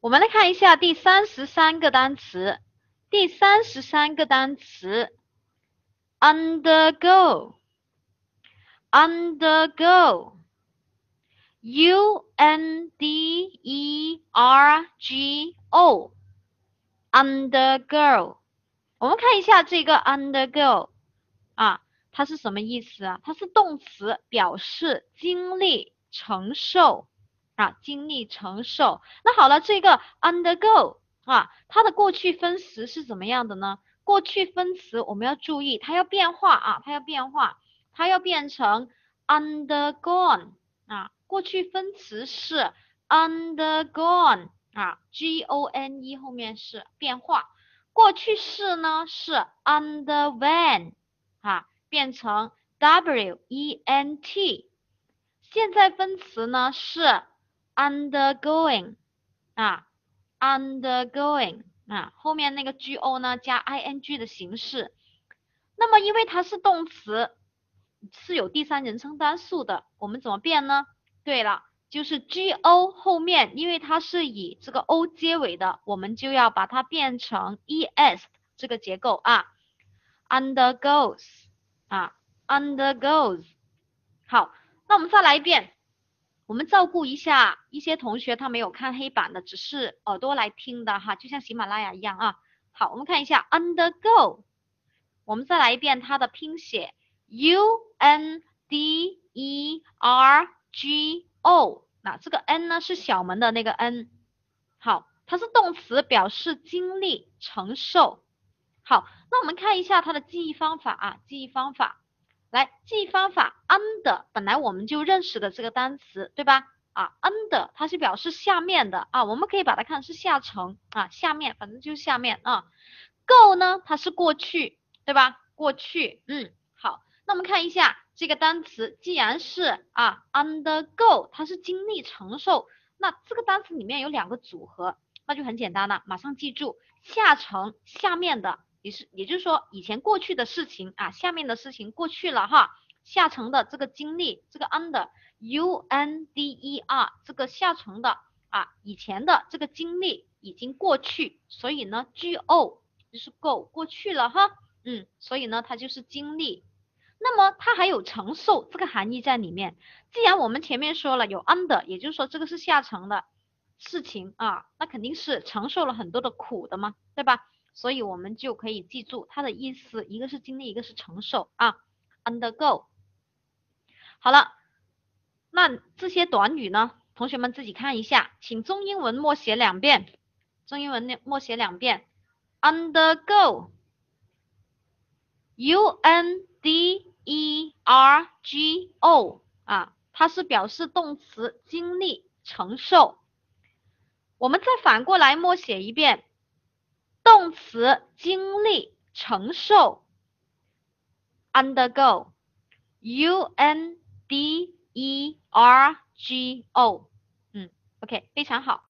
我们来看一下第三十三个单词，第三十三个单词，undergo，undergo，u n d e r g o，undergo。我们看一下这个 undergo 啊，它是什么意思啊？它是动词，表示经历、承受。啊，经历承受。那好了，这个 undergo 啊，它的过去分词是怎么样的呢？过去分词我们要注意，它要变化啊，它要变化，它要变成 undergone 啊。过去分词是 undergone 啊，g o n e 后面是变化。过去式呢是 underwent 啊，变成 w e n t。现在分词呢是。Undergoing 啊，undergoing 啊，后面那个 go 呢加 ing 的形式。那么因为它是动词，是有第三人称单数的，我们怎么变呢？对了，就是 go 后面，因为它是以这个 o 结尾的，我们就要把它变成 es 这个结构啊，undergoes 啊，undergoes。好，那我们再来一遍。我们照顾一下一些同学，他没有看黑板的，只是耳朵来听的哈，就像喜马拉雅一样啊。好，我们看一下 undergo，我们再来一遍它的拼写，u n d e r g o，那这个 n 呢是小门的那个 n，好，它是动词，表示经历、承受。好，那我们看一下它的记忆方法啊，记忆方法。来记忆方法，under 本来我们就认识的这个单词，对吧？啊，under 它是表示下面的啊，我们可以把它看是下层啊，下面反正就是下面啊。go 呢，它是过去，对吧？过去，嗯，好，那我们看一下这个单词，既然是啊，undergo 它是经历承受，那这个单词里面有两个组合，那就很简单了，马上记住下层下面的。也是，也就是说，以前过去的事情啊，下面的事情过去了哈，下层的这个经历，这个 under，u n d e r，这个下层的啊，以前的这个经历已经过去，所以呢，g o 就是 go 过去了哈，嗯，所以呢，它就是经历。那么它还有承受这个含义在里面。既然我们前面说了有 under，也就是说这个是下层的事情啊，那肯定是承受了很多的苦的嘛，对吧？所以我们就可以记住它的意思，一个是经历，一个是承受啊。Undergo。好了，那这些短语呢，同学们自己看一下，请中英文默写两遍，中英文默写两遍。Undergo，U N D E R G O 啊，它是表示动词，经历、承受。我们再反过来默写一遍。动词经历、承受，undergo，u n d e r g o，嗯，OK，非常好。